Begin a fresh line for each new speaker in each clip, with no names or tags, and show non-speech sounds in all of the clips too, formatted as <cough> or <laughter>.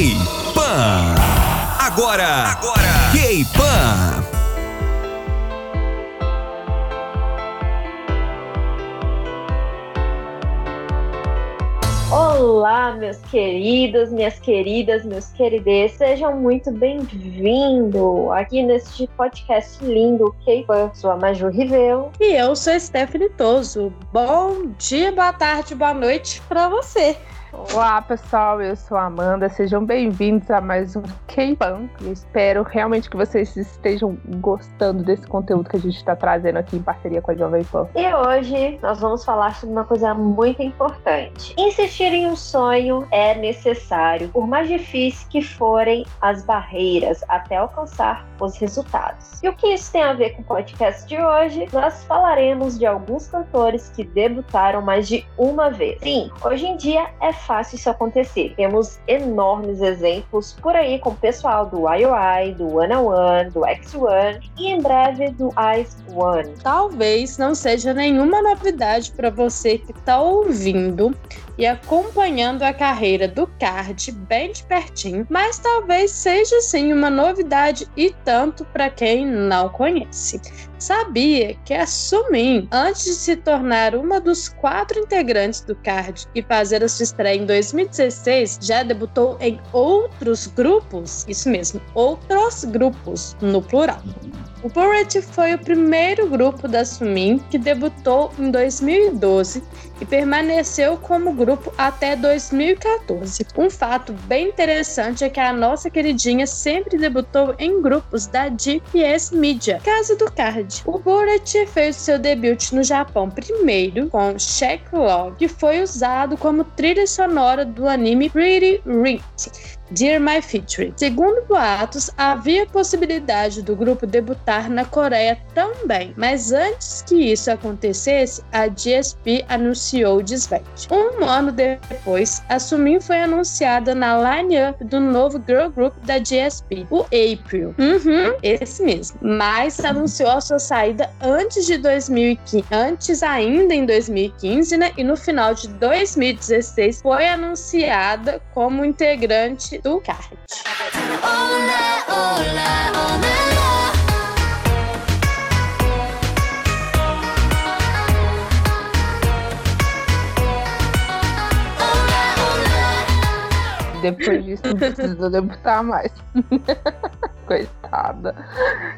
K-Pan. Agora, agora, K-Pan.
Olá, meus queridos, minhas queridas, meus queridos, sejam muito bem-vindos aqui neste podcast lindo K-Pan. Sou a Maju Riveu.
E eu sou a Stephanie Toso. Bom dia, boa tarde, boa noite para você.
Olá pessoal, eu sou a Amanda, sejam bem-vindos a mais um K-Pan. Espero realmente que vocês estejam gostando desse conteúdo que a gente está trazendo aqui em parceria com a Jovem Pan.
E hoje nós vamos falar sobre uma coisa muito importante. Insistir em um sonho é necessário, por mais difícil que forem as barreiras até alcançar os resultados. E o que isso tem a ver com o podcast de hoje? Nós falaremos de alguns cantores que debutaram mais de uma vez. Sim, hoje em dia é fácil isso acontecer. Temos enormes exemplos por aí com o pessoal do IOI, do One on One, do X1 e em breve do Ice One.
Talvez não seja nenhuma novidade para você que está ouvindo e acompanhando a carreira do Card bem de pertinho, mas talvez seja sim uma novidade e tanto para quem não conhece. Sabia que a Sumin, antes de se tornar uma dos quatro integrantes do Card e fazer a sua estreia em 2016, já debutou em outros grupos? Isso mesmo, outros grupos, no plural. O Porridge foi o primeiro grupo da Sumin que debutou em 2012 e permaneceu como grupo até 2014. Um fato bem interessante é que a nossa queridinha sempre debutou em grupos da GPS Media, casa do card. O Borat fez seu debut no Japão primeiro com Check Love, que foi usado como trilha sonora do anime Pretty Rich Dear My Future. Segundo boatos, havia possibilidade do grupo debutar na Coreia também, mas antes que isso acontecesse, a GSP anunciou o desvete. Um ano depois, a Sumin foi anunciada na line-up do novo girl group da GSP, o April. Uhum, esse mesmo. Mas anunciou a sua saída antes de 2015, antes ainda em 2015, né? E no final de 2016 foi anunciada como integrante do card. Olá, olá, olá.
Depois disso não precisou debutar mais. <laughs> Coitada.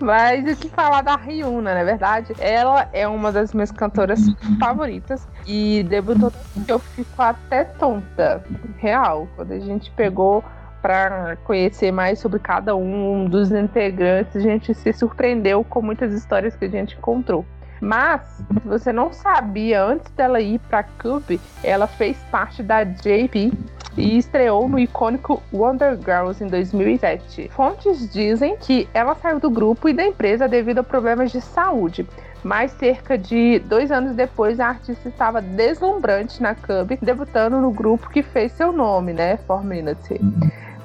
Mas o que falar da Ryuna, na é verdade? Ela é uma das minhas cantoras favoritas. E debutou eu fico até tonta. Real. Quando a gente pegou para conhecer mais sobre cada um dos integrantes, a gente se surpreendeu com muitas histórias que a gente encontrou. Mas, se você não sabia, antes dela ir para Cube, ela fez parte da JP e estreou no icônico Wonder Girls em 2007. Fontes dizem que ela saiu do grupo e da empresa devido a problemas de saúde. Mas cerca de dois anos depois, a artista estava deslumbrante na Cube, debutando no grupo que fez seu nome, né? For Minute.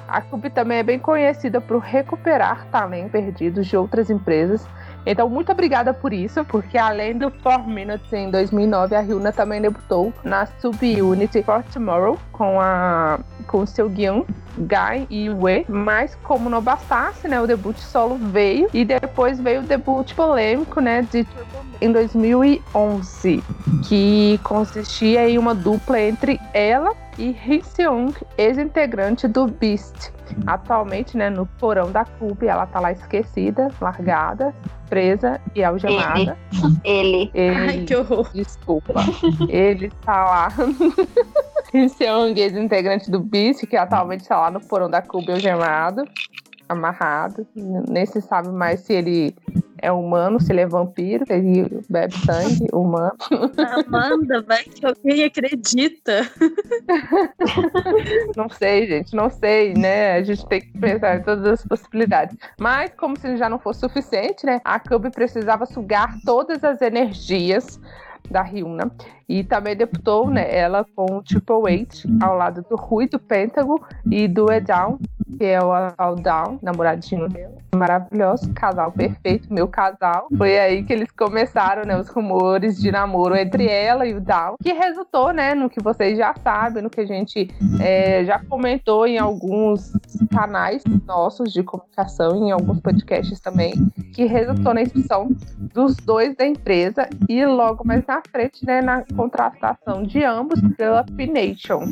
A Cube também é bem conhecida por recuperar talentos perdidos de outras empresas. Então, muito obrigada por isso, porque além do 4 Minutes em 2009, a Ryuna também debutou na Subunity for Tomorrow com a com seu guião Guy e Wei, mas como não bastasse, né, o debut solo veio e depois veio o debut polêmico, né, de em 2011, que consistia em uma dupla entre ela e Hee Seung, ex-integrante do Beast. Atualmente, né, no porão da Cube, ela tá lá esquecida, largada, presa e algemada.
Ele.
Ele. Ai, que horror.
Desculpa. Ele tá lá. <laughs> Hee Seung, ex-integrante do Beast, que atualmente tá lá no porão da Cube, algemado, amarrado. Nem se sabe mais se ele é humano, se ele é vampiro, ele bebe sangue <laughs> humano.
Amanda, vai que alguém acredita. <laughs>
não sei, gente, não sei, né? A gente tem que pensar em todas as possibilidades. Mas, como se já não fosse suficiente, né? A Cub precisava sugar todas as energias da Ryuna. E também deputou né, ela com o Triple H ao lado do Rui do Pentagon e do Edown que é o Aldão, namoradinho dela. Maravilhoso, casal perfeito, meu casal. Foi aí que eles começaram, né, os rumores de namoro entre ela e o Down, que resultou, né, no que vocês já sabem, no que a gente é, já comentou em alguns canais nossos de comunicação, em alguns podcasts também, que resultou na expulsão dos dois da empresa e logo mais na frente, né, na contratação de ambos pela P-Nation.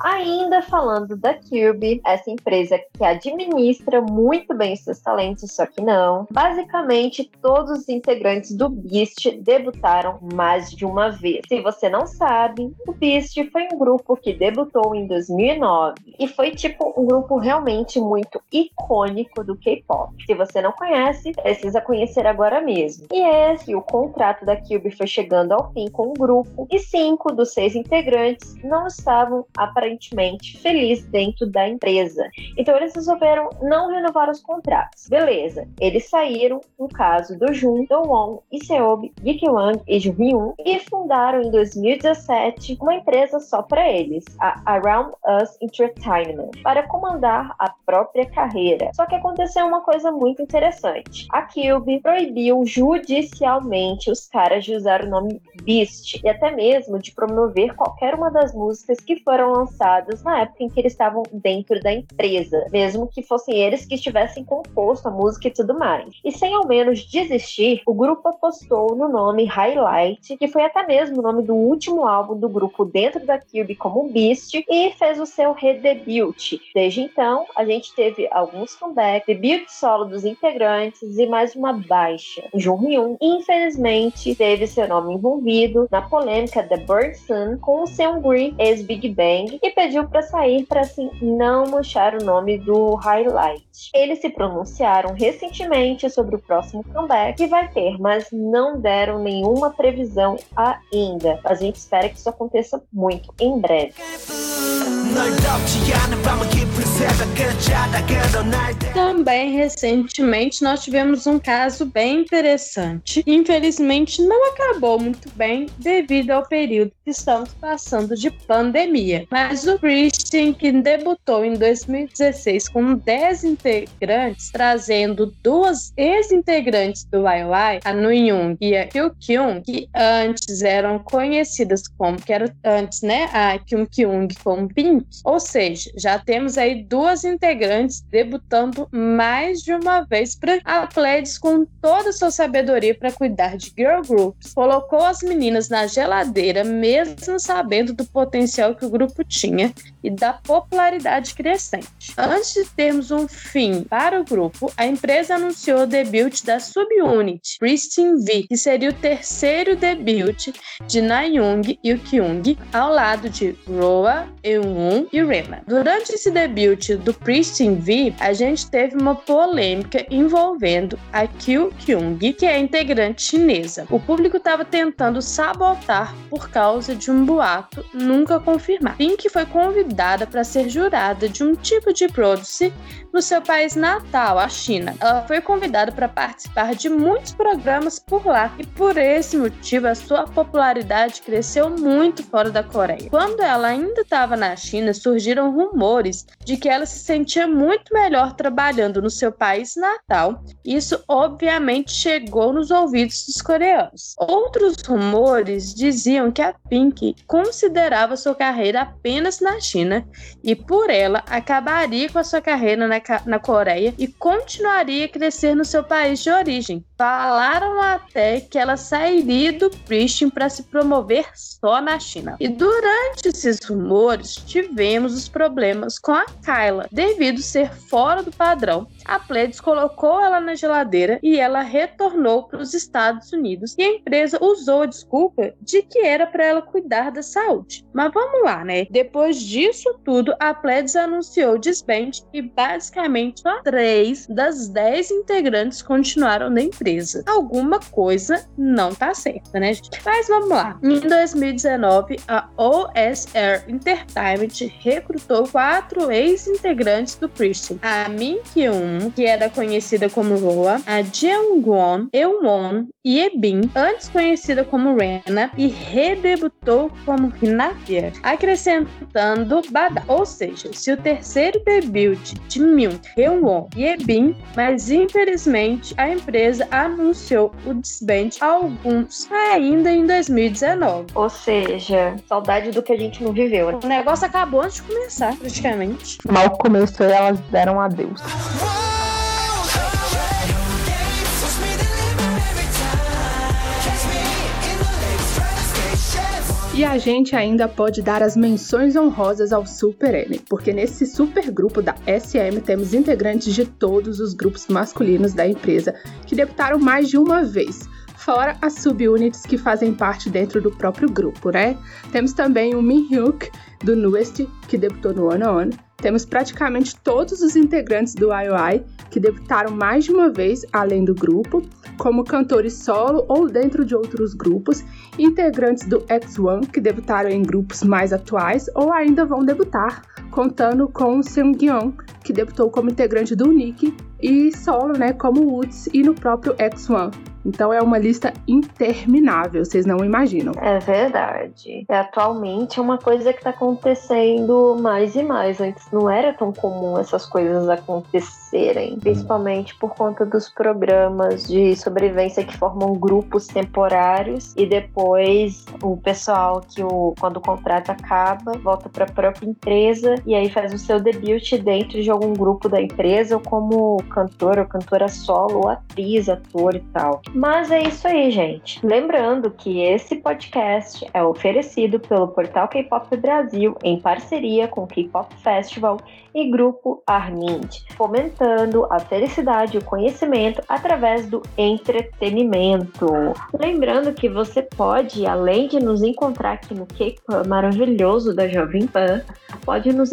Ainda falando da Kirby, essa empresa que administra muito bem seus talentos, só que não. Basicamente, todos os integrantes do Beast debutaram mais de uma vez. Se você não sabe, o Beast foi um grupo que debutou em 2009 e foi tipo um grupo realmente muito icônico do K-pop. Se você não conhece, precisa conhecer agora mesmo. E esse, o contrato da Kirby foi chegando ao fim com o grupo e cinco dos seis integrantes não estavam aparecendo aparentemente feliz dentro da empresa. Então eles resolveram não renovar os contratos. Beleza, eles saíram, no caso do Jun, Do Won, Iseobi, Wang e Hyun e fundaram em 2017 uma empresa só para eles, a Around Us Entertainment, para comandar a própria carreira. Só que aconteceu uma coisa muito interessante. A Cube proibiu judicialmente os caras de usar o nome Beast e até mesmo de promover qualquer uma das músicas que foram lançadas lançadas na época em que eles estavam dentro da empresa, mesmo que fossem eles que estivessem composto a música e tudo mais. E sem ao menos desistir, o grupo apostou no nome Highlight, que foi até mesmo o nome do último álbum do grupo dentro da Cube como Beast, e fez o seu redebut. Desde então, a gente teve alguns comebacks, debut solo dos integrantes e mais uma baixa. Jun Hyun, infelizmente, teve seu nome envolvido na polêmica The Bird Sun com o Seungri ex-Big Bang e pediu para sair para assim não manchar o nome do Highlight. Eles se pronunciaram recentemente sobre o próximo comeback que vai ter, mas não deram nenhuma previsão ainda. A gente espera que isso aconteça muito em breve.
Também recentemente nós tivemos um caso bem interessante. Infelizmente não acabou muito bem devido ao período que estamos passando de pandemia. Mas o Christian, que debutou em 2016 com 10 integrantes, trazendo duas ex-integrantes do YY, a Nuyung e a Kyu Kyung, que antes eram conhecidas como, que era antes, né, a Kyung Kyung como Ou seja, já temos aí duas integrantes debutando mais de uma vez para a Pledis com toda a sua sabedoria para cuidar de girl groups, colocou as meninas na geladeira mesmo sabendo do potencial que o grupo tinha e da popularidade crescente. Antes de termos um fim para o grupo, a empresa anunciou o debut da subunit Christine V, que seria o terceiro debut de Nayoung e o Kyung, ao lado de Roa, Eun e Rema. Durante esse debut do Christine V, a gente teve uma polêmica envolvendo a Kyu Kyung, que é integrante chinesa. O público estava tentando sabotar por causa de um boato nunca confirmado. Pink foi convidada para ser jurada de um tipo de produce no seu país natal, a China. Ela foi convidada para participar de muitos programas por lá e por esse motivo a sua popularidade cresceu muito fora da Coreia. Quando ela ainda estava na China, surgiram rumores de que ela se sentia muito melhor trabalhando no seu país natal. Isso obviamente chegou nos ouvidos dos coreanos. Outros rumores diziam que a Pink considerava sua carreira apenas na China e por ela acabaria com a sua carreira na, na Coreia e continuaria a crescer no seu país de origem. Falaram até que ela sairia do Pristin para se promover só na China. E durante esses rumores, tivemos os problemas com a Kyla. Devido ser fora do padrão, a Pledis colocou ela na geladeira e ela retornou para os Estados Unidos. E a empresa usou a desculpa de que era para ela cuidar da saúde. Mas vamos lá, né? Depois disso tudo, a Pledis anunciou o disband e basicamente só três das dez integrantes continuaram na empresa. Alguma coisa não tá certa, né? Mas vamos lá. Em 2019, a OSR Entertainment recrutou quatro ex-integrantes do Christian. A Min Kyun, que era conhecida como Roa, a Jeongwon, Eunwon e Ebin, antes conhecida como Rena, e redebutou como Hinavier, acrescentando Bada. Ou seja, se o terceiro debut de Myung, Eunwon e Ebin, mas infelizmente a empresa anunciou o disband alguns ainda em 2019.
Ou seja, saudade do que a gente não viveu.
O negócio acabou antes de começar, praticamente.
Mal começou e elas deram adeus.
E a gente ainda pode dar as menções honrosas ao Super M, porque nesse super grupo da SM temos integrantes de todos os grupos masculinos da empresa que debutaram mais de uma vez, fora as subunits que fazem parte dentro do próprio grupo, né? Temos também o Min Hyuk do Newest, que debutou no One On. Temos praticamente todos os integrantes do IOI que debutaram mais de uma vez além do grupo, como cantores solo ou dentro de outros grupos, integrantes do X1 que debutaram em grupos mais atuais ou ainda vão debutar, contando com Seungyeon, que debutou como integrante do Nick e solo, né, como Woods e no próprio X1. Então é uma lista interminável, vocês não imaginam.
É verdade. Atualmente é uma coisa que está acontecendo mais e mais. Antes não era tão comum essas coisas acontecerem, principalmente por conta dos programas de sobrevivência que formam grupos temporários e depois o pessoal que o, quando o contrato acaba volta para a própria empresa e aí faz o seu debut dentro de algum grupo da empresa ou como cantor ou cantora solo ou atriz, ator e tal. Mas é isso aí, gente. Lembrando que esse podcast é oferecido pelo portal K-Pop Brasil em parceria com o K-Pop Festival e Grupo Armind, fomentando a felicidade e o conhecimento através do entretenimento. Lembrando que você pode, além de nos encontrar aqui no K-Pop maravilhoso da Jovem Pan, pode nos